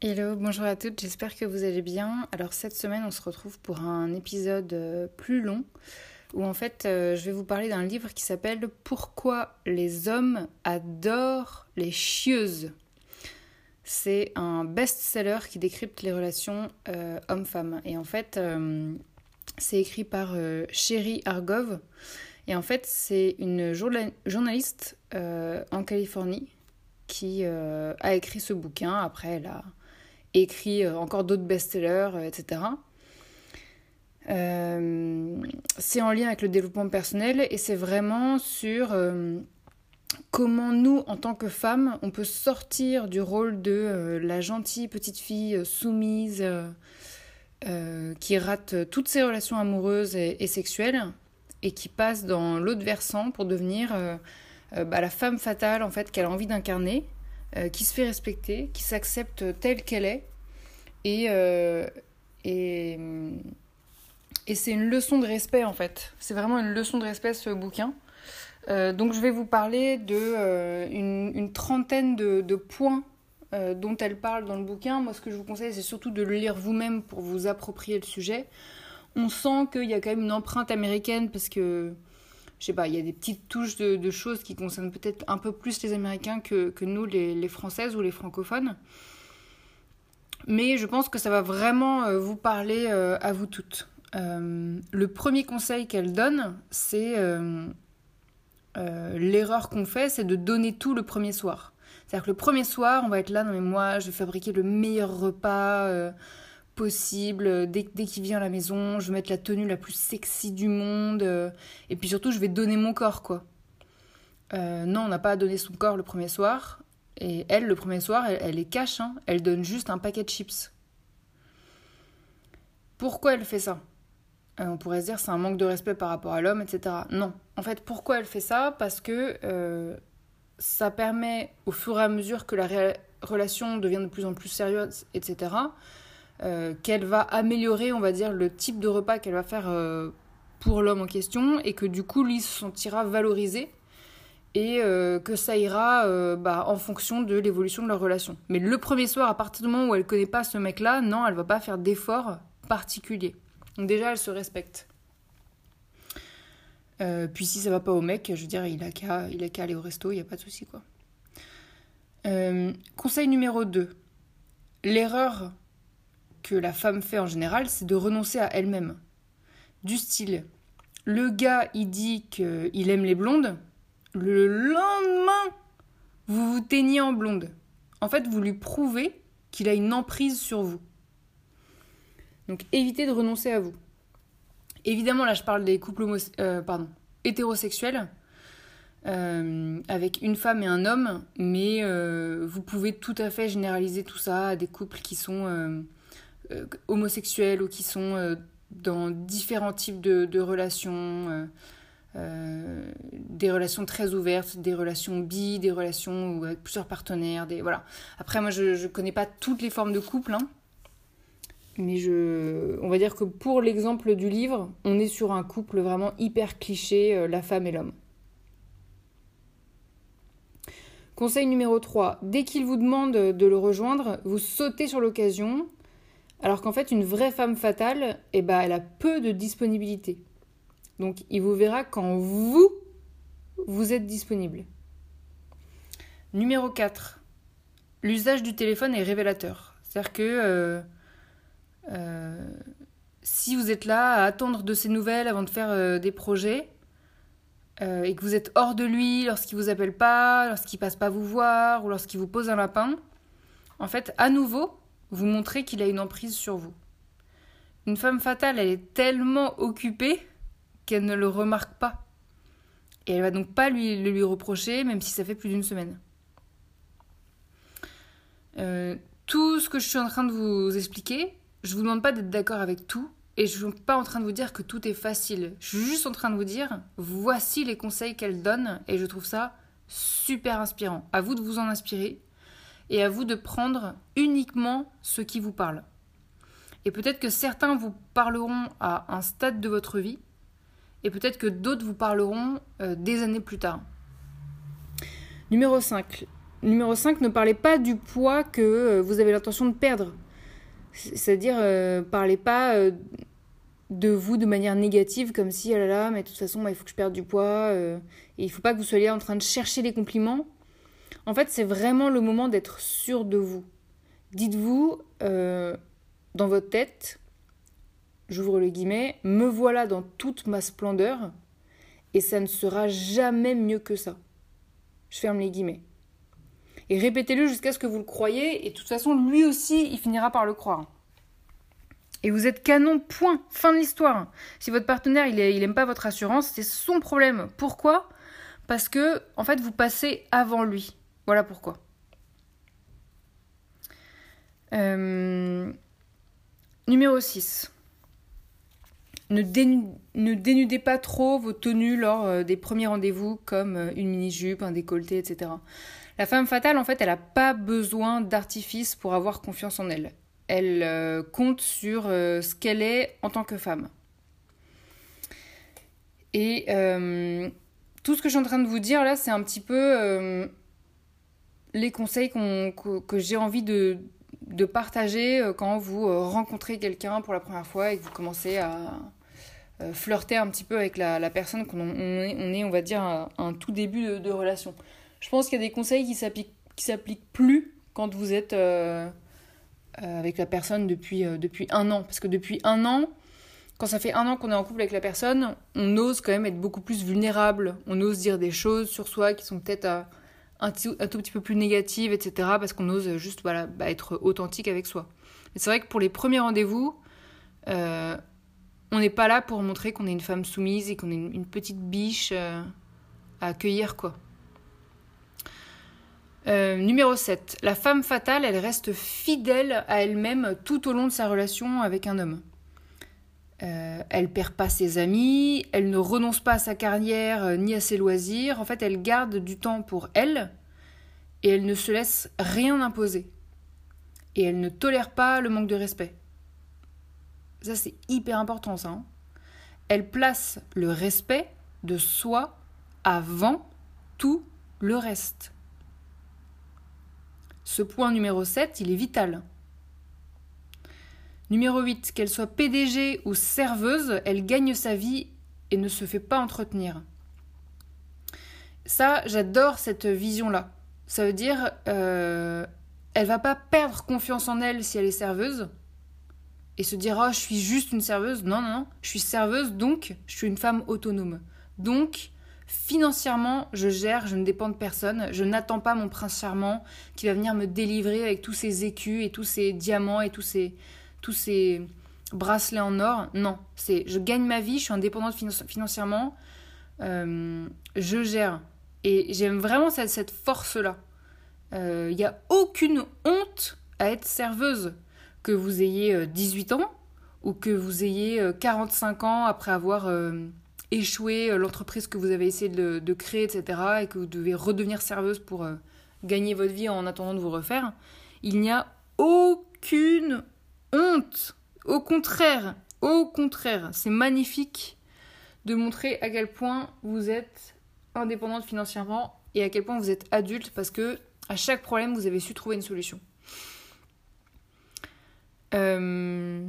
Hello, bonjour à toutes, j'espère que vous allez bien. Alors cette semaine on se retrouve pour un épisode euh, plus long où en fait euh, je vais vous parler d'un livre qui s'appelle Pourquoi les hommes adorent les chieuses. C'est un best-seller qui décrypte les relations euh, hommes-femmes. Et en fait c'est écrit par Sherry Argov. Et en fait c'est une journaliste en Californie qui a écrit ce bouquin. Après elle a écrit euh, encore d'autres best-sellers, euh, etc. Euh, c'est en lien avec le développement personnel et c'est vraiment sur comment nous, en tant que femmes, on peut sortir du rôle de la gentille petite fille soumise qui rate toutes ses relations amoureuses et, sexuelles et qui passe dans l'autre versant pour devenir bah, la femme fatale en fait qu'elle a envie d'incarner euh, qui se fait respecter, qui s'accepte telle qu'elle est. Et, euh, et, et c'est une leçon de respect en fait. C'est vraiment une leçon de respect ce bouquin. Euh, donc je vais vous parler de une, trentaine de points dont elle parle dans le bouquin. Moi ce que je vous conseille c'est surtout de le lire vous-même pour vous approprier le sujet. On sent qu'il y a quand même une empreinte américaine parce que je sais pas, il y a des petites touches de, choses qui concernent peut-être un peu plus les Américains que, nous, les, les, Françaises ou les francophones. Mais je pense que ça va vraiment euh, vous parler euh, à vous toutes. Euh, le premier conseil qu'elle donne, c'est l'erreur qu'on fait, c'est de donner tout le premier soir. C'est-à-dire que le premier soir, on va être là, non mais moi, je vais fabriquer le meilleur repas possible. Dès, dès qu'il vient à la maison, je vais mettre la tenue la plus sexy du monde. Euh, et puis surtout, je vais donner mon corps, quoi. Euh, non, on n'a pas à donner son corps le premier soir. Et elle, le premier soir, elle, est cache. Hein. Elle donne juste un paquet de chips. Pourquoi elle fait ça? Euh, On pourrait se dire c'est un manque de respect par rapport à l'homme, etc. Non. En fait, pourquoi elle fait ça? Parce que ça permet, au fur et à mesure que la relation devient de plus en plus sérieuse, etc., euh, qu'elle va améliorer, on va dire, le type de repas qu'elle va faire euh, pour l'homme en question et que du coup, lui se sentira valorisé et euh, que ça ira bah, en fonction de l'évolution de leur relation. Mais le premier soir, à partir du moment où elle connaît pas ce mec-là, non, elle va pas faire d'efforts particuliers. Donc déjà, elle se respecte. puis si ça va pas au mec, je veux dire, il a qu'à, qu'à aller au resto, il n'y a pas de souci quoi. conseil numéro 2. L'erreur la femme fait en général, c'est de renoncer à elle-même. Du style, le gars, il dit qu'il aime les blondes, le lendemain, vous vous teignez en blonde. En fait, vous lui prouvez qu'il a une emprise sur vous. Donc évitez de renoncer à vous. Évidemment, là je parle des couples euh, hétérosexuels, euh, avec une femme et un homme, mais euh, vous pouvez tout à fait généraliser tout ça à des couples qui sont homosexuels ou qui sont euh, dans différents types de, relations, euh, des relations très ouvertes, des relations bi, des relations avec plusieurs partenaires, des voilà. Après moi je ne connais pas toutes les formes de couple, hein, mais je, on va dire que pour l'exemple du livre, on est sur un couple vraiment hyper cliché, la femme et l'homme. Conseil numéro 3, dès qu'il vous demande de le rejoindre, vous sautez sur l'occasion alors qu'en fait, une vraie femme fatale, eh ben, elle a peu de disponibilité. Donc, il vous verra quand vous, vous êtes disponible. Numéro 4. L'usage du téléphone est révélateur. C'est-à-dire que euh, euh, si vous êtes là à attendre de ses nouvelles avant de faire des projets, et que vous êtes hors de lui lorsqu'il vous appelle pas, lorsqu'il passe pas vous voir ou lorsqu'il vous pose un lapin, en fait, à nouveau, vous montrez qu'il a une emprise sur vous. Une femme fatale, elle est tellement occupée qu'elle ne le remarque pas. Et elle va donc pas lui, le lui reprocher, même si ça fait plus d'une semaine. Euh, tout ce que je suis en train de vous expliquer, je vous demande pas d'être d'accord avec tout, et je ne suis pas en train de vous dire que tout est facile. Je suis juste en train de vous dire, voici les conseils qu'elle donne, et je trouve ça super inspirant. À vous de vous en inspirer, et à vous de prendre uniquement ce qui vous parle. Et peut-être que certains vous parleront à un stade de votre vie, et peut-être que d'autres vous parleront euh, des années plus tard. Numéro 5. Numéro 5, ne parlez pas du poids que euh, vous avez l'intention de perdre. C'est-à-dire, euh, parlez pas de vous de manière négative, comme si, oh là là, mais de toute façon, il faut que je perde du poids. et il ne faut pas que vous soyez en train de chercher les compliments. En fait, c'est vraiment le moment d'être sûr de vous. Dites-vous, dans votre tête, j'ouvre le guillemet, me voilà dans toute ma splendeur, et ça ne sera jamais mieux que ça. Je ferme les guillemets. Et répétez-le jusqu'à ce que vous le croyez, et de toute façon, lui aussi, il finira par le croire. Et vous êtes canon, point, fin de l'histoire. Si votre partenaire, il, n'aime pas votre assurance, c'est son problème. Pourquoi? Parce que, en fait, vous passez avant lui. Voilà pourquoi. Euh, numéro 6. Ne, dénudez pas trop vos tenues lors euh, des premiers rendez-vous, comme euh, une mini-jupe, un décolleté, etc. La femme fatale, en fait, elle n'a pas besoin d'artifice pour avoir confiance en elle. Elle compte sur ce qu'elle est en tant que femme. Et tout ce que je suis en train de vous dire là, c'est un petit peu les conseils que j'ai envie de, de partager quand vous rencontrez quelqu'un pour la première fois et que vous commencez à, euh, flirter un petit peu avec la, personne qu'on on est, on va dire, à un tout début de, relation. Je pense qu'il y a des conseils qui s'appliquent, s'appliquent plus quand vous êtes euh, euh, avec la personne depuis, depuis un an. Parce que depuis un an, quand ça fait un an qu'on est en couple avec la personne, on ose quand même être beaucoup plus vulnérable. On ose dire des choses sur soi qui sont peut-être un, tout petit peu plus négatives, etc. Parce qu'on ose juste voilà, bah, être authentique avec soi. Mais c'est vrai que pour les premiers rendez-vous, on n'est pas là pour montrer qu'on est une femme soumise et qu'on est une, petite biche euh, à accueillir, quoi. Euh, numéro 7. La femme fatale, elle reste fidèle à elle-même tout au long de sa relation avec un homme. Euh, elle perd pas ses amis, elle ne renonce pas à sa carrière euh, ni à ses loisirs. En fait, elle garde du temps pour elle et elle ne se laisse rien imposer. Et elle ne tolère pas le manque de respect. Ça, c'est hyper important, ça. Hein. Elle place le respect de soi avant tout le reste. Ce point numéro 7, il est vital. Numéro 8, qu'elle soit PDG ou serveuse, elle gagne sa vie et ne se fait pas entretenir. Ça, j'adore cette vision-là. Ça veut dire, euh, elle va pas perdre confiance en elle si elle est serveuse, et se dire oh je suis juste une serveuse. Non non non, je suis serveuse donc je suis une femme autonome. Donc financièrement je gère, je ne dépends de personne, je n'attends pas mon prince charmant qui va venir me délivrer avec tous ses écus et tous ses diamants et tous ses tous ces bracelets en or. Non, c'est je gagne ma vie, je suis indépendante financièrement, euh, je gère. Et j'aime vraiment cette, force-là. Il euh, n'y a aucune honte à être serveuse que vous ayez 18 euh, ans ou que vous ayez 45 euh, ans après avoir échoué l'entreprise que vous avez essayé de, créer, etc., et que vous devez redevenir serveuse pour gagner votre vie en attendant de vous refaire, il n'y a aucune honte. Au contraire, au contraire, c'est magnifique de montrer à quel point vous êtes indépendante financièrement et à quel point vous êtes adulte parce que à chaque problème, vous avez su trouver une solution. Euh,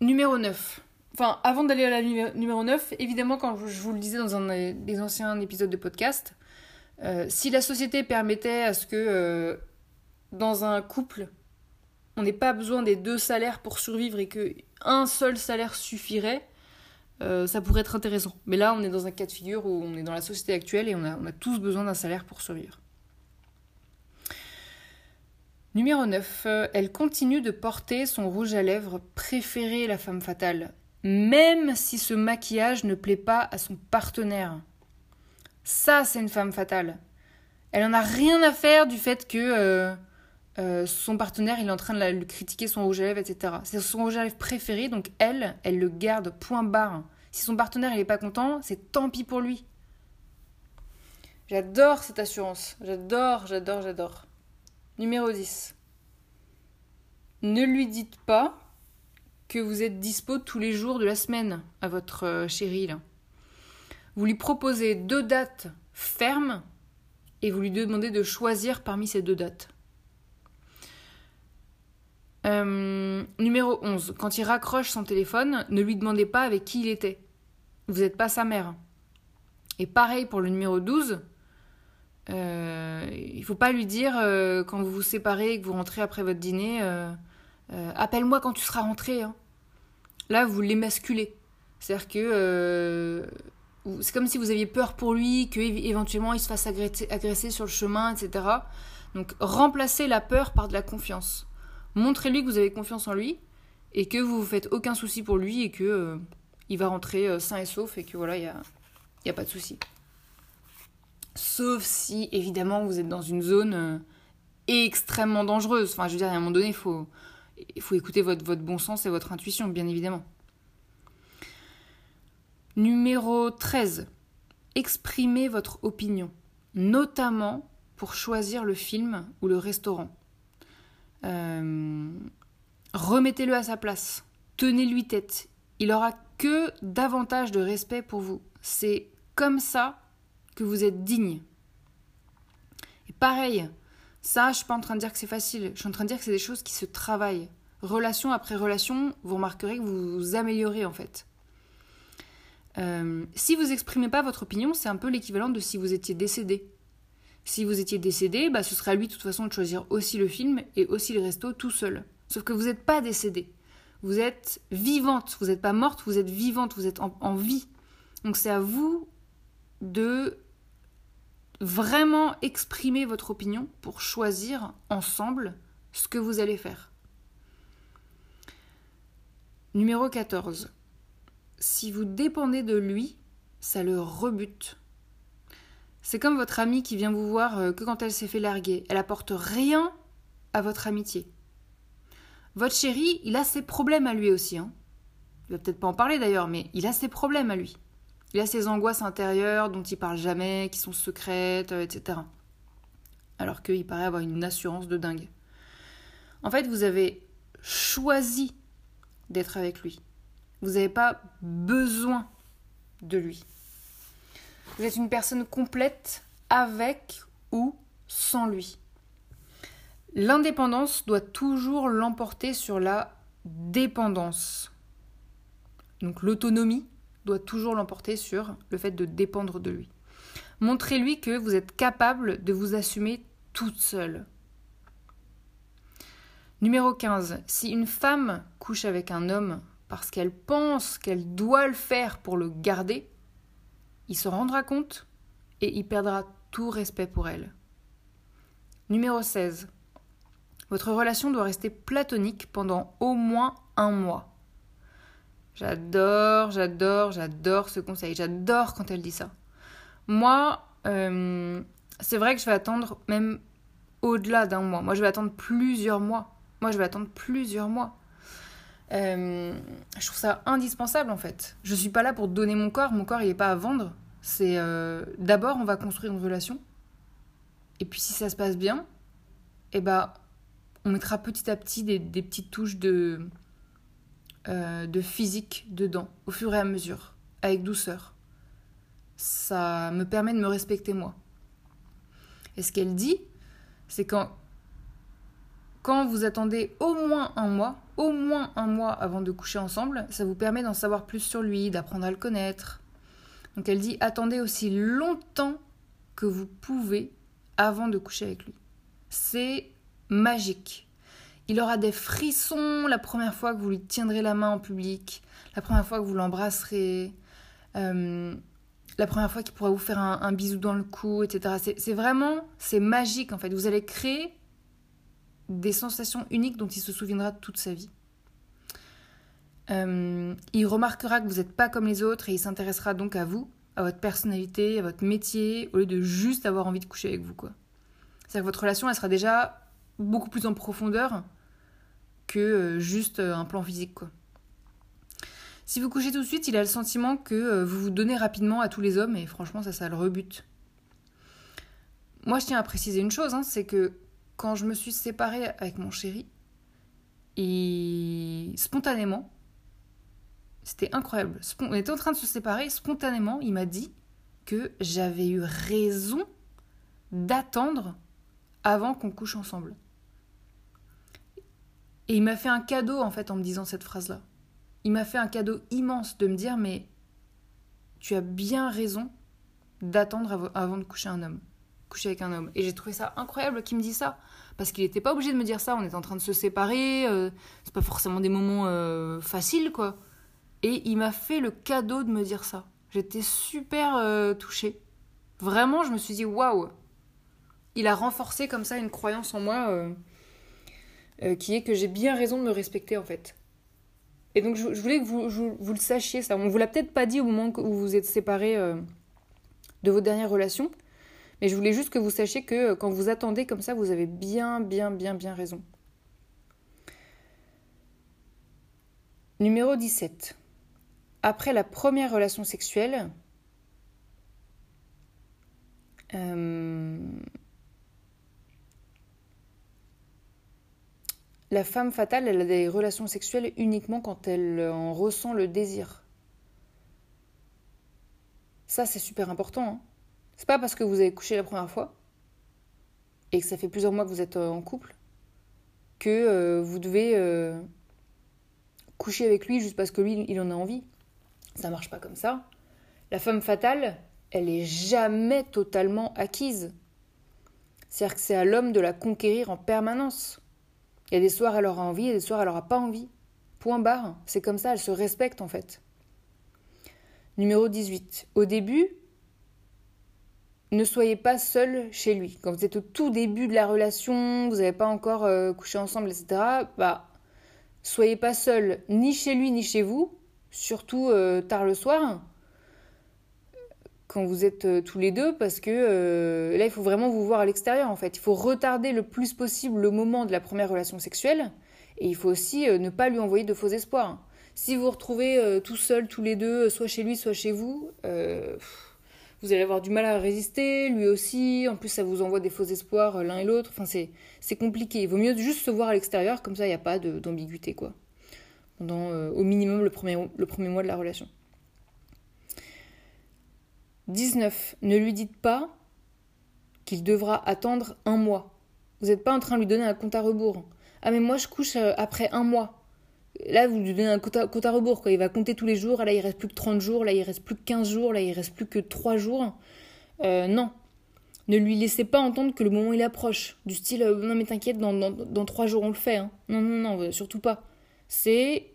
numéro 9. Enfin, avant d'aller à la numéro 9, évidemment, quand je vous le disais dans un des anciens épisodes de podcast, euh, si la société permettait à ce que euh, dans un couple, on n'ait pas besoin des deux salaires pour survivre et que un seul salaire suffirait, euh, ça pourrait être intéressant. Mais là, on est dans un cas de figure où on est dans la société actuelle et on a, tous besoin d'un salaire pour survivre. Numéro 9. Euh, elle continue de porter son rouge à lèvres préféré, la femme fatale, même si ce maquillage ne plaît pas à son partenaire. Ça, c'est une femme fatale. Elle en a rien à faire du fait que euh, euh, son partenaire il est en train de lui critiquer son rouge à lèvres, etc. C'est son rouge à lèvres préféré, donc elle, elle le garde point barre. Si son partenaire il est pas content, c'est tant pis pour lui. J'adore cette assurance. J'adore, j'adore, j'adore. Numéro 10. Ne lui dites pas que vous êtes dispo tous les jours de la semaine à votre euh, chérie. Vous lui proposez deux dates fermes et vous lui demandez de choisir parmi ces deux dates. Euh, numéro 11. Quand il raccroche son téléphone, ne lui demandez pas avec qui il était. Vous n'êtes pas sa mère. Et pareil pour le numéro 12. Euh, il faut pas lui dire euh, quand vous vous séparez et que vous rentrez après votre dîner Appelle-moi quand tu seras rentré. Hein. Là, vous l'émasculez. C'est-à-dire que c'est comme si vous aviez peur pour lui, qu'éventuellement il se fasse agresser sur le chemin, etc. Donc remplacez la peur par de la confiance. Montrez-lui que vous avez confiance en lui et que vous vous faites aucun souci pour lui et que euh, il va rentrer euh, sain et sauf et que voilà, il n'y a, pas de souci. Sauf si, évidemment, vous êtes dans une zone euh, extrêmement dangereuse. Enfin, je veux dire, à un moment donné, il faut, écouter votre, votre bon sens et votre intuition, bien évidemment. Numéro 13. Exprimez votre opinion, notamment pour choisir le film ou le restaurant. Euh, remettez-le à sa place. Tenez-lui tête. Il aura que davantage de respect pour vous. C'est comme ça que vous êtes digne. Et pareil, ça, je suis pas en train de dire que c'est facile. Je suis en train de dire que c'est des choses qui se travaillent. Relation après relation, vous remarquerez que vous vous améliorez en fait. Euh, si vous exprimez pas votre opinion, c'est un peu l'équivalent de si vous étiez décédé. Si vous étiez décédé, bah, ce serait à lui de toute façon de choisir aussi le film et aussi le resto tout seul. Sauf que vous n'êtes pas décédé. Vous êtes vivante. Vous n'êtes pas morte, vous êtes vivante, vous êtes en, vie. Donc c'est à vous de vraiment exprimer votre opinion pour choisir ensemble ce que vous allez faire. Numéro 14. Si vous dépendez de lui, ça le rebute. C'est comme votre amie qui vient vous voir euh, que quand elle s'est fait larguer. Elle apporte rien à votre amitié. Votre chéri, il a ses problèmes à lui aussi. Hein. Il va peut-être pas en parler d'ailleurs, mais il a ses problèmes à lui. Il a ses angoisses intérieures dont il parle jamais, qui sont secrètes, euh, etc. Alors qu'il paraît avoir une assurance de dingue. En fait, vous avez choisi d'être avec lui. Vous n'avez pas besoin de lui. Vous êtes une personne complète avec ou sans lui. L'indépendance doit toujours l'emporter sur la dépendance. Donc l'autonomie doit toujours l'emporter sur le fait de dépendre de lui. Montrez-lui que vous êtes capable de vous assumer toute seule. Numéro 15. Si une femme couche avec un homme parce qu'elle pense qu'elle doit le faire pour le garder, il se rendra compte et il perdra tout respect pour elle. Numéro 16. Votre relation doit rester platonique pendant au moins un mois. J'adore, j'adore, j'adore ce conseil. J'adore quand elle dit ça. Moi, euh, c'est vrai que je vais attendre même au-delà d'un mois. Moi, je vais attendre plusieurs mois. Moi, je vais attendre plusieurs mois. Euh, je trouve ça indispensable en fait. Je suis pas là pour donner mon corps, mon corps il est pas à vendre. C'est euh, d'abord on va construire une relation, et puis si ça se passe bien, eh ben on mettra petit à petit des, petites touches de, euh, de physique dedans, au fur et à mesure, avec douceur. Ça me permet de me respecter moi. Et ce qu'elle dit, c'est quand quand vous attendez au moins un mois, au moins un mois avant de coucher ensemble, ça vous permet d'en savoir plus sur lui, d'apprendre à le connaître. Donc elle dit attendez aussi longtemps que vous pouvez avant de coucher avec lui. C'est magique. Il aura des frissons la première fois que vous lui tiendrez la main en public, la première fois que vous l'embrasserez, euh, la première fois qu'il pourra vous faire un, bisou dans le cou, etc. C'est vraiment, c'est magique en fait. Vous allez créer des sensations uniques dont il se souviendra toute sa vie. Euh, il remarquera que vous n'êtes pas comme les autres et il s'intéressera donc à vous, à votre personnalité, à votre métier, au lieu de juste avoir envie de coucher avec vous. C'est-à-dire que votre relation, elle sera déjà beaucoup plus en profondeur que euh, juste euh, un plan physique. quoi. Si vous couchez tout de suite, il a le sentiment que vous vous donnez rapidement à tous les hommes et franchement, ça, ça le rebute. Moi, je tiens à préciser une chose, hein, c'est que quand je me suis séparée avec mon chéri, et spontanément, c'était incroyable. On était en train de se séparer, spontanément, il m'a dit que j'avais eu raison d'attendre avant qu'on couche ensemble. Et il m'a fait un cadeau en fait en me disant cette phrase-là. Il m'a fait un cadeau immense de me dire mais tu as bien raison d'attendre avant de coucher un homme, avec un homme. Et j'ai trouvé ça incroyable qu'il me dise ça parce qu'il n'était pas obligé de me dire ça. On est en train de se séparer, euh, c'est pas forcément des moments euh, faciles quoi. Et il m'a fait le cadeau de me dire ça. J'étais super euh, touchée. Vraiment, je me suis dit waouh. Il a renforcé comme ça une croyance en moi qui est que j'ai bien raison de me respecter en fait. Et donc je, voulais que vous, vous, le sachiez ça. On vous l'a peut-être pas dit au moment où vous êtes séparés de vos dernières relations, mais je voulais juste que vous sachiez que quand vous attendez comme ça, vous avez bien, bien, bien, bien raison. Numéro 17 après la première relation sexuelle, euh, la femme fatale, elle a des relations sexuelles uniquement quand elle en ressent le désir. Ça, c'est super important. Hein. C'est pas parce que vous avez couché la première fois et que ça fait plusieurs mois que vous êtes euh, en couple que euh, vous devez coucher avec lui juste parce que lui, il en a envie. Ça marche pas comme ça. La femme fatale, elle est jamais totalement acquise. C'est-à-dire que c'est à l'homme de la conquérir en permanence. Il y a des soirs elle aura envie, et des soirs elle aura pas envie. Point barre. C'est comme ça, elle se respecte en fait. Numéro 18. Au début, ne soyez pas seul chez lui. Quand vous êtes au tout début de la relation, vous n'avez pas encore euh, couché ensemble, etc., bah, soyez pas seul ni chez lui ni chez vous, surtout euh, tard le soir, quand vous êtes euh, tous les deux, parce que là, il faut vraiment vous voir à l'extérieur, en fait. Il faut retarder le plus possible le moment de la première relation sexuelle, et il faut aussi ne pas lui envoyer de faux espoirs. Si vous vous retrouvez tout seul, tous les deux, soit chez lui, soit chez vous, vous allez avoir du mal à résister, lui aussi, en plus ça vous envoie des faux espoirs l'un et l'autre, enfin c'est compliqué. Il vaut mieux juste se voir à l'extérieur, comme ça il n'y a pas d'ambiguïté, quoi pendant euh, au minimum le premier, le premier mois de la relation. 19. Ne lui dites pas qu'il devra attendre un mois. Vous n'êtes pas en train de lui donner un compte à rebours. Ah mais moi je couche euh, après un mois. Là, vous lui donnez un compte à, rebours. Quoi. Il va compter tous les jours. Là, il reste plus que 30 jours. Là, il reste plus que 15 jours. Là, il reste plus que 3 jours. Euh, non. Ne lui laissez pas entendre que le moment il approche. Du style, non mais t'inquiète, dans, dans, dans 3 jours on le fait. Hein. Non, non, non, surtout pas. C'est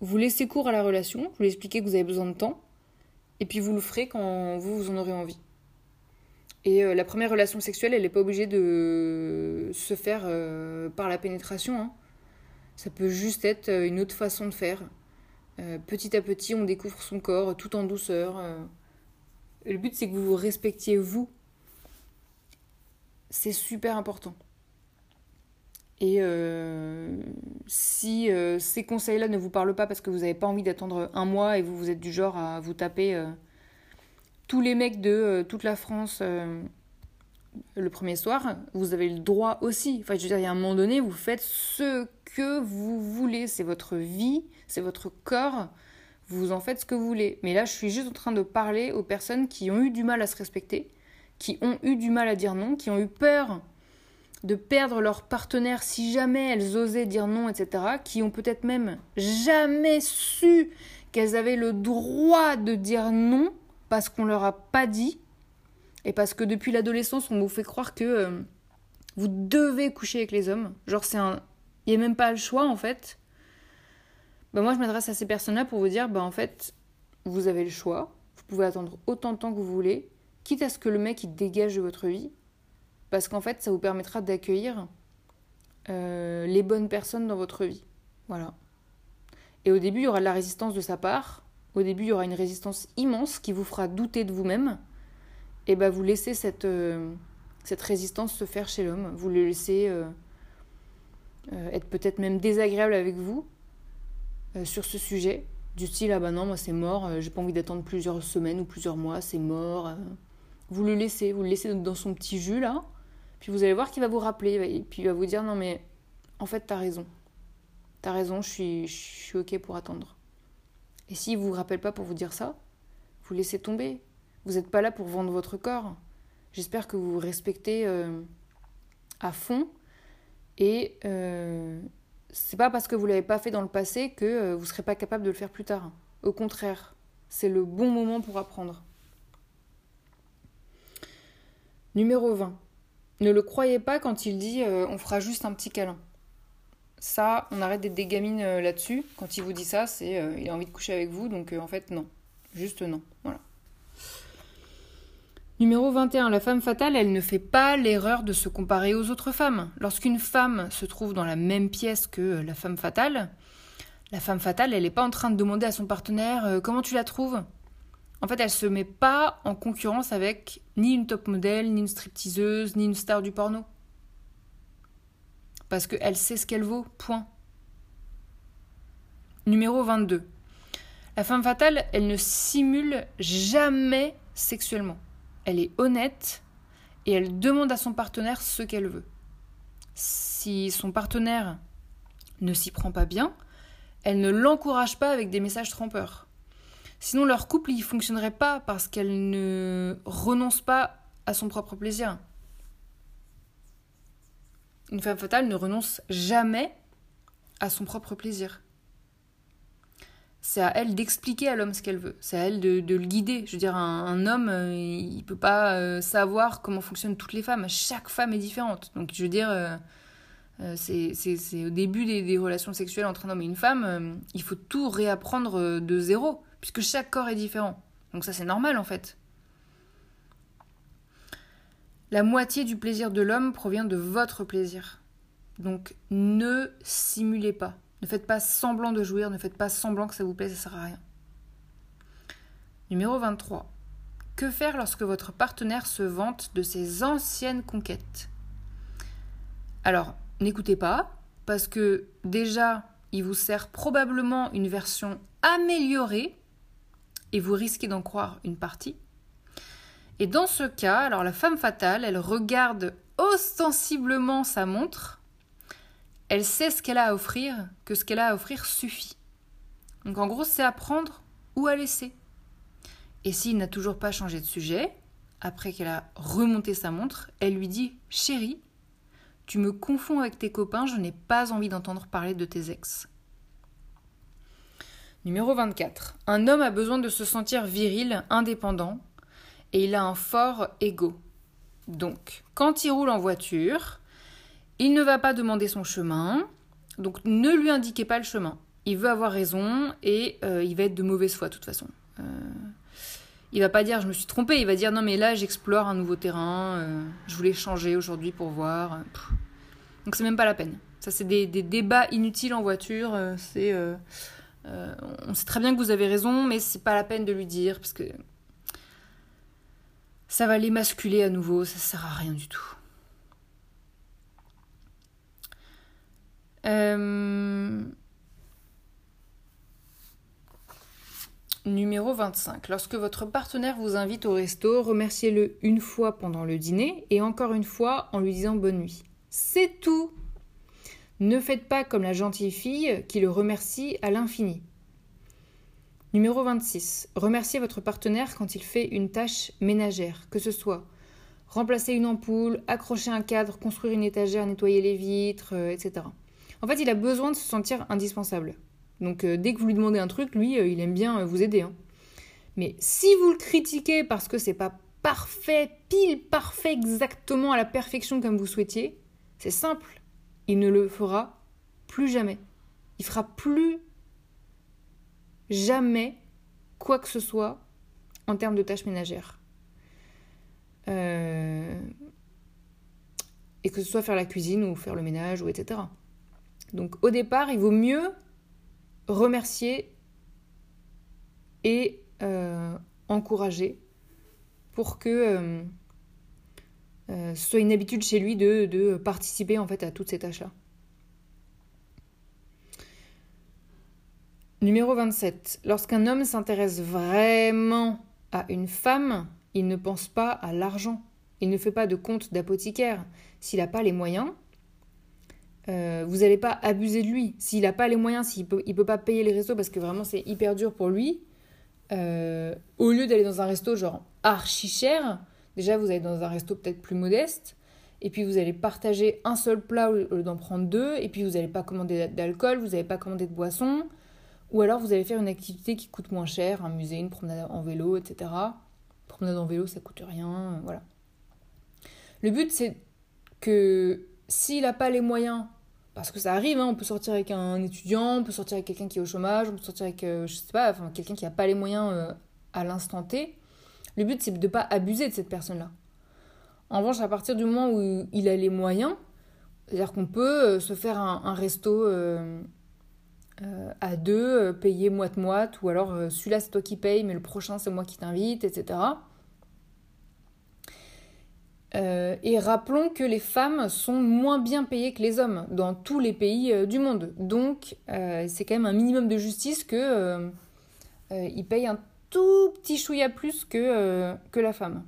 vous laissez cours à la relation, vous lui expliquez que vous avez besoin de temps, et puis vous le ferez quand vous, vous en aurez envie. Et euh, la première relation sexuelle, elle n'est pas obligée de se faire euh, par la pénétration. Hein. Ça peut juste être euh, une autre façon de faire. petit à petit, on découvre son corps tout en douceur. Le but, c'est que vous vous respectiez vous. C'est super important. Et euh, si euh, ces conseils-là ne vous parlent pas parce que vous n'avez pas envie d'attendre un mois et vous, vous êtes du genre à vous taper euh, tous les mecs de toute la France le premier soir, vous avez le droit aussi. Enfin, je veux dire, il y a un moment donné, vous faites ce que vous voulez. C'est votre vie, c'est votre corps. Vous en faites ce que vous voulez. Mais là, je suis juste en train de parler aux personnes qui ont eu du mal à se respecter, qui ont eu du mal à dire non, qui ont eu peur de perdre leur partenaire si jamais elles osaient dire non, etc., qui ont peut-être même jamais su qu'elles avaient le droit de dire non parce qu'on leur a pas dit, et parce que depuis l'adolescence, on vous fait croire que euh, vous devez coucher avec les hommes. Genre, c'est un, il n'y a même pas le choix en fait, bah moi je m'adresse à ces personnes-là pour vous dire, bah en fait, vous avez le choix, vous pouvez attendre autant de temps que vous voulez, quitte à ce que le mec il dégage de votre vie, parce qu'en fait ça vous permettra d'accueillir euh, les bonnes personnes dans votre vie. Voilà. Et au début, il y aura de la résistance de sa part. Au début, il y aura une résistance immense qui vous fera douter de vous-même. Et bah, vous laissez cette, euh, cette résistance se faire chez l'homme. Vous le laissez euh, être peut-être même désagréable avec vous sur ce sujet. Du style, ah bah non, moi c'est mort, j'ai pas envie d'attendre plusieurs semaines ou plusieurs mois, c'est mort. Vous le laissez, vous le laissez dans son petit jus là. Puis vous allez voir qu'il va vous rappeler, et puis il va vous dire non mais en fait t'as raison. T'as raison, je suis, je suis ok pour attendre. Et s'il vous rappelle pas pour vous dire ça, vous laissez tomber. Vous n'êtes pas là pour vendre votre corps. J'espère que vous respectez euh, à fond. Et euh, c'est pas parce que vous l'avez pas fait dans le passé que euh, vous serez pas capable de le faire plus tard. Au contraire, c'est le bon moment pour apprendre. Numéro 20. Ne le croyez pas quand il dit euh, on fera juste un petit câlin. Ça, on arrête d'être des gamines euh, là-dessus. Quand il vous dit ça, c'est il a envie de coucher avec vous, donc en fait non. Juste non. Voilà. Numéro 21. La femme fatale, elle ne fait pas l'erreur de se comparer aux autres femmes. Lorsqu'une femme se trouve dans la même pièce que la femme fatale, la femme fatale, elle n'est pas en train de demander à son partenaire comment tu la trouves? En fait, elle se met pas en concurrence avec ni une top modèle, ni une stripteaseuse, ni une star du porno. Parce qu'elle sait ce qu'elle vaut, point. Numéro 22. La femme fatale, elle ne simule jamais sexuellement. Elle est honnête et elle demande à son partenaire ce qu'elle veut. Si son partenaire ne s'y prend pas bien, elle ne l'encourage pas avec des messages trompeurs. Sinon, leur couple, il fonctionnerait pas parce qu'elle ne renonce pas à son propre plaisir. Une femme fatale ne renonce jamais à son propre plaisir. C'est à elle d'expliquer à l'homme ce qu'elle veut. C'est à elle de, le guider. Je veux dire, un, homme, euh, il peut pas euh, savoir comment fonctionnent toutes les femmes. Chaque femme est différente. Donc, je veux dire, euh, c'est au début des, relations sexuelles entre un homme et une femme, il faut tout réapprendre de zéro puisque chaque corps est différent. Donc ça c'est normal en fait. La moitié du plaisir de l'homme provient de votre plaisir. Donc ne simulez pas. Ne faites pas semblant de jouir, ne faites pas semblant que ça vous plaît, ça sert à rien. Numéro 23. Que faire lorsque votre partenaire se vante de ses anciennes conquêtes? Alors, n'écoutez pas, parce que déjà, il vous sert probablement une version améliorée et vous risquez d'en croire une partie. Et dans ce cas, alors la femme fatale, elle regarde ostensiblement sa montre, elle sait ce qu'elle a à offrir, que ce qu'elle a à offrir suffit. Donc en gros, c'est à prendre ou à laisser. Et s'il n'a toujours pas changé de sujet, après qu'elle a remonté sa montre, elle lui dit Chérie, tu me confonds avec tes copains, je n'ai pas envie d'entendre parler de tes ex. Numéro 24. Un homme a besoin de se sentir viril, indépendant, et il a un fort ego. Donc, quand il roule en voiture, il ne va pas demander son chemin, donc ne lui indiquez pas le chemin. Il veut avoir raison et euh, il va être de mauvaise foi de toute façon. Euh, il va pas dire je me suis trompé, il va dire non mais là j'explore un nouveau terrain, euh, je voulais changer aujourd'hui pour voir. Donc c'est même pas la peine. Ça c'est des, des, débats inutiles en voiture, c'est euh, on sait très bien que vous avez raison, mais c'est pas la peine de lui dire parce que ça va l'émasculer à nouveau, ça sert à rien du tout. Euh, numéro 25. Lorsque votre partenaire vous invite au resto, remerciez-le une fois pendant le dîner et encore une fois en lui disant bonne nuit. C'est tout. Ne faites pas comme la gentille fille qui le remercie à l'infini. Numéro 26. Remerciez votre partenaire quand il fait une tâche ménagère, que ce soit remplacer une ampoule, accrocher un cadre, construire une étagère, nettoyer les vitres, euh, etc. En fait, il a besoin de se sentir indispensable. Donc euh, dès que vous lui demandez un truc, lui, euh, il aime bien vous aider. Hein. Mais si vous le critiquez parce que c'est pas parfait, pile parfait exactement à la perfection comme vous souhaitiez, c'est simple il ne le fera Plus jamais. Il fera plus jamais quoi que ce soit en termes de tâches ménagères. Euh, et que ce soit faire la cuisine ou faire le ménage ou etc. Donc au départ, il vaut mieux remercier et euh, encourager pour que euh, euh, ce soit une habitude chez lui de, participer en fait à toutes ces tâches-là. Numéro 27. Lorsqu'un homme s'intéresse vraiment à une femme, il ne pense pas à l'argent. Il ne fait pas de compte d'apothicaire. S'il n'a pas les moyens, euh, vous n'allez pas abuser de lui. S'il n'a pas les moyens, s'il ne peut, il peut pas payer les restos parce que vraiment c'est hyper dur pour lui, euh, au lieu d'aller dans un resto genre archi cher, déjà vous allez dans un resto peut-être plus modeste, et puis vous allez partager un seul plat au lieu d'en prendre deux, et puis vous n'allez pas commander d'alcool, vous n'allez pas commander de boisson, ou alors vous allez faire une activité qui coûte moins cher, un musée, une promenade en vélo, etc. promenade en vélo, ça coûte rien, voilà. Le but c'est que s'il n'a pas les moyens parce que ça arrive, hein, on peut sortir avec un étudiant, on peut sortir avec quelqu'un qui est au chômage, on peut sortir avec, euh, je sais pas, quelqu'un qui n'a pas les moyens euh, à l'instant T. Le but, c'est de ne pas abuser de cette personne-là. En revanche, à partir du moment où il a les moyens, c'est-à-dire qu'on peut euh, se faire un, resto à deux, payer moite-moite, ou alors celui-là c'est toi qui paye, mais le prochain c'est moi qui t'invite, etc. Euh, et rappelons que les femmes sont moins bien payées que les hommes dans tous les pays euh, du monde. Donc euh, c'est quand même un minimum de justice que ils payent un tout petit chouïa plus que, que la femme.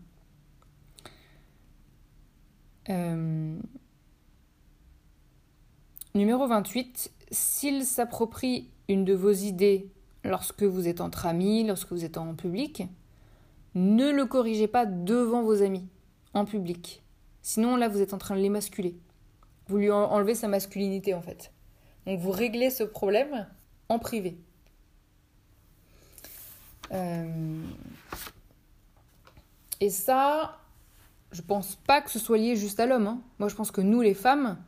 Numéro 28. S'il s'approprie une de vos idées lorsque vous êtes entre amis, lorsque vous êtes en public, ne le corrigez pas devant vos amis en public. Sinon, là, vous êtes en train de l'émasculer. Vous lui enlevez sa masculinité, en fait. Donc, vous réglez ce problème en privé. Euh, et ça, je pense pas que ce soit lié juste à l'homme. Hein. Moi, je pense que nous, les femmes,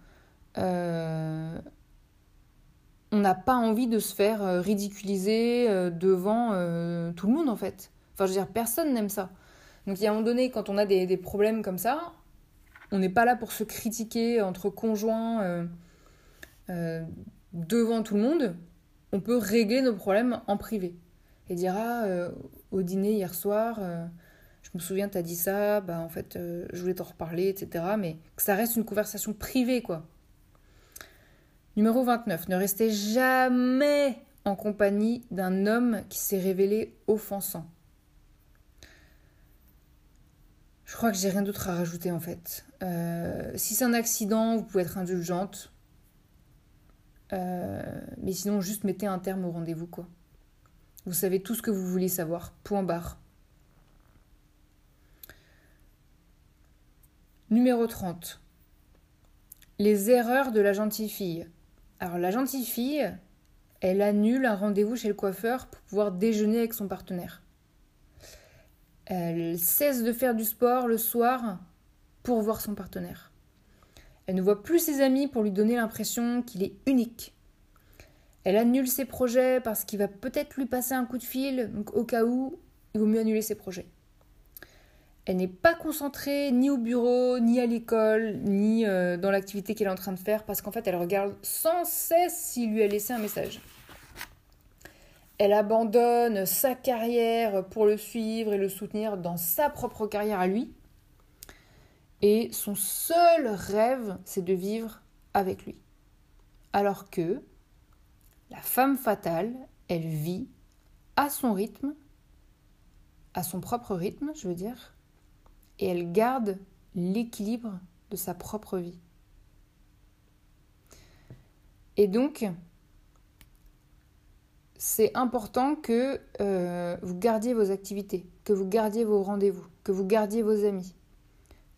euh, on n'a pas envie de se faire euh, ridiculiser devant tout le monde, en fait. Enfin, je veux dire, personne n'aime ça. Donc il y a un moment donné, quand on a des, problèmes comme ça, on n'est pas là pour se critiquer entre conjoints euh, euh, devant tout le monde. On peut régler nos problèmes en privé. Et dire, ah, euh, au dîner hier soir, je me souviens, tu as dit ça, bah en fait, je voulais t'en reparler, etc. Mais que ça reste une conversation privée, quoi. Numéro 29. Ne restez jamais en compagnie d'un homme qui s'est révélé offensant. Je crois que j'ai rien d'autre à rajouter en fait. Euh, si c'est un accident, vous pouvez être indulgente. Euh, mais sinon, juste mettez un terme au rendez-vous quoi. Vous savez tout ce que vous voulez savoir. Point barre. Numéro 30. Les erreurs de la gentille fille. Alors la gentille fille, elle annule un rendez-vous chez le coiffeur pour pouvoir déjeuner avec son partenaire. Elle cesse de faire du sport le soir pour voir son partenaire. Elle ne voit plus ses amis pour lui donner l'impression qu'il est unique. Elle annule ses projets parce qu'il va peut-être lui passer un coup de fil, donc au cas où, il vaut mieux annuler ses projets. Elle n'est pas concentrée ni au bureau, ni à l'école, ni euh, dans l'activité qu'elle est en train de faire, parce qu'en fait, elle regarde sans cesse s'il lui a laissé un message. Elle abandonne sa carrière pour le suivre et le soutenir dans sa propre carrière à lui. Et son seul rêve, c'est de vivre avec lui. Alors que la femme fatale, elle vit à son rythme, à son propre rythme, je veux dire, et elle garde l'équilibre de sa propre vie. Et donc, c'est important que euh, vous gardiez vos activités, que vous gardiez vos rendez-vous, que vous gardiez vos amis,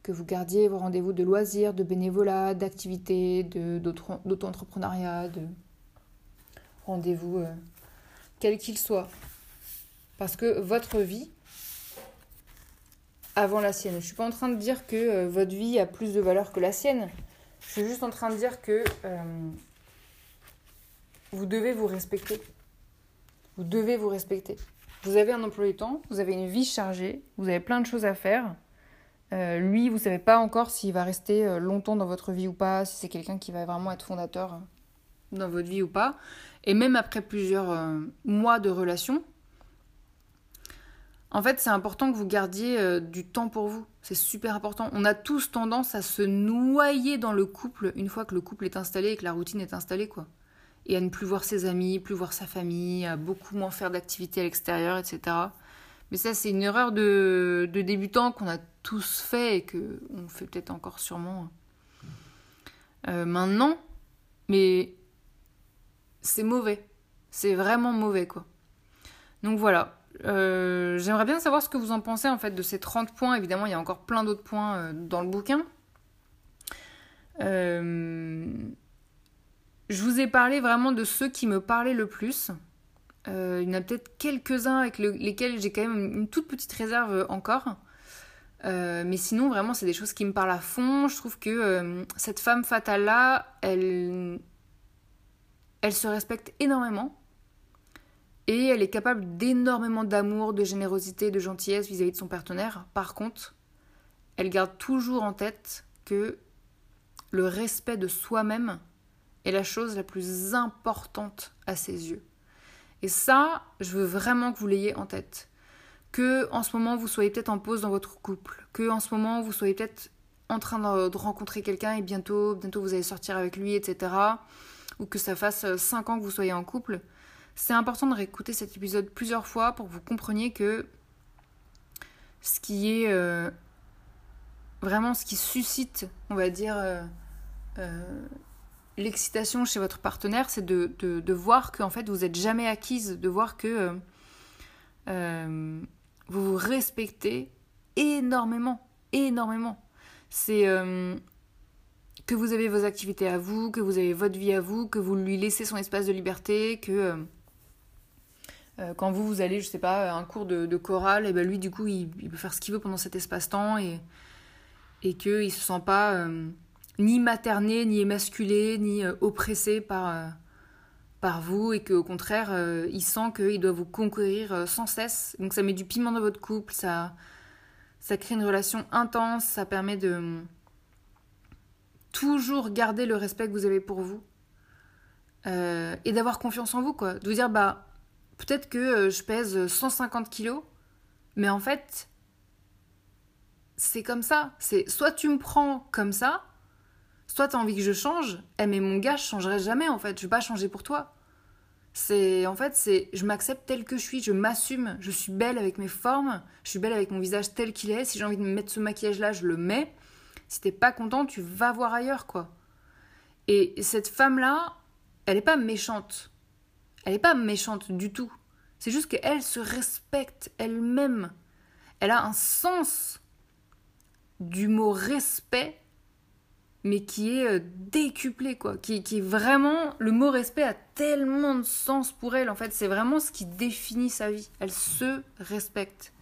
que vous gardiez vos rendez-vous de loisirs, de bénévolat, d'activités, d'auto-entrepreneuriat, de rendez-vous euh, quels qu'ils soient. Parce que votre vie avant la sienne. Je ne suis pas en train de dire que euh, votre vie a plus de valeur que la sienne. Je suis juste en train de dire que vous devez vous respecter. Vous devez vous respecter. Vous avez un emploi du temps, vous avez une vie chargée, vous avez plein de choses à faire. Euh, lui, vous ne savez pas encore s'il va rester euh, longtemps dans votre vie ou pas, si c'est quelqu'un qui va vraiment être fondateur euh, dans votre vie ou pas. Et même après plusieurs mois de relation, en fait, c'est important que vous gardiez du temps pour vous. C'est super important. On a tous tendance à se noyer dans le couple une fois que le couple est installé et que la routine est installée, quoi et à ne plus voir ses amis, plus voir sa famille, à beaucoup moins faire d'activités à l'extérieur, etc. Mais ça, c'est une erreur de, débutant qu'on a tous fait et qu'on fait peut-être encore sûrement euh, maintenant. Mais c'est mauvais. C'est vraiment mauvais, quoi. Donc voilà. Euh, j'aimerais bien savoir ce que vous en pensez en fait de ces 30 points. Évidemment, il y a encore plein d'autres points euh, dans le bouquin. Euh, je vous ai parlé vraiment de ceux qui me parlaient le plus. Euh, il y en a peut-être quelques-uns avec lesquels j'ai quand même une toute petite réserve encore. Euh, mais sinon, vraiment, c'est des choses qui me parlent à fond. Je trouve que euh, cette femme fatale-là, elle, elle se respecte énormément. Et elle est capable d'énormément d'amour, de générosité, de gentillesse vis à -vis de son partenaire. Par contre, elle garde toujours en tête que le respect de soi-même est la chose la plus importante à ses yeux. Et ça, je veux vraiment que vous l'ayez en tête. Que en ce moment vous soyez peut-être en pause dans votre couple, que en ce moment vous soyez peut-être en train de, rencontrer quelqu'un et bientôt, bientôt vous allez sortir avec lui, etc. Ou que ça fasse 5 ans que vous soyez en couple. C'est important de réécouter cet épisode plusieurs fois pour que vous compreniez que ce qui est euh, vraiment ce qui suscite, on va dire, euh, euh, l'excitation chez votre partenaire, c'est de, voir que en fait vous n'êtes jamais acquise, de voir que euh, euh, vous vous respectez énormément, énormément. C'est euh, que vous avez vos activités à vous, que vous avez votre vie à vous, que vous lui laissez son espace de liberté, que quand vous vous allez, je sais pas, à un cours de, chorale, et ben lui du coup il, il peut faire ce qu'il veut pendant cet espace-temps et et qu'il se sent pas ni materné, ni émasculé, ni euh, oppressé par, euh, par vous, et qu'au contraire, euh, il sent qu'il doit vous conquérir sans cesse. Donc ça met du piment dans votre couple, ça, ça crée une relation intense, ça permet de toujours garder le respect que vous avez pour vous. et d'avoir confiance en vous, quoi. De vous dire, bah, peut-être que je pèse 150 kilos, mais en fait, c'est comme ça. C'est soit tu me prends comme ça, Soit t'as envie que je change, eh mais mon gars, je changerai jamais en fait, je vais pas changer pour toi. C'est en fait, c'est je m'accepte tel que je suis, je m'assume, je suis belle avec mes formes, je suis belle avec mon visage tel qu'il est. Si j'ai envie de me mettre ce maquillage là, je le mets. Si t'es pas content, tu vas voir ailleurs quoi. Et cette femme là, elle est pas méchante. Elle est pas méchante du tout. C'est juste qu'elle se respecte elle-même. Elle a un sens du mot respect mais qui est euh, décuplé, quoi. Qui, est vraiment. Le mot respect a tellement de sens pour elle, en fait. C'est vraiment ce qui définit sa vie. Elle se respecte.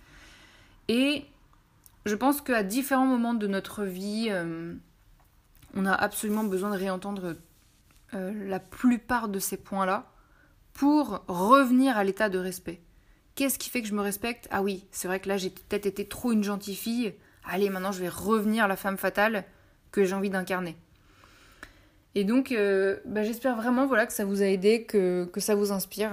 Et je pense qu'à différents moments de notre vie, euh, on a absolument besoin de réentendre euh, la plupart de ces points-là pour revenir à l'état de respect. Qu'est-ce qui fait que je me respecte? Ah oui, c'est vrai que là j'ai peut-être été trop une gentille fille. Allez, maintenant je vais revenir la femme fatale que j'ai envie d'incarner. Et donc, euh, bah, j'espère vraiment voilà, que ça vous a aidé, que, que, ça vous inspire.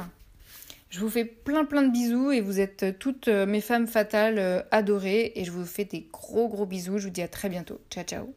Je vous fais plein plein de bisous et vous êtes toutes euh, mes femmes fatales euh, adorées et je vous fais des gros gros bisous. Je vous dis à très bientôt. Ciao ciao.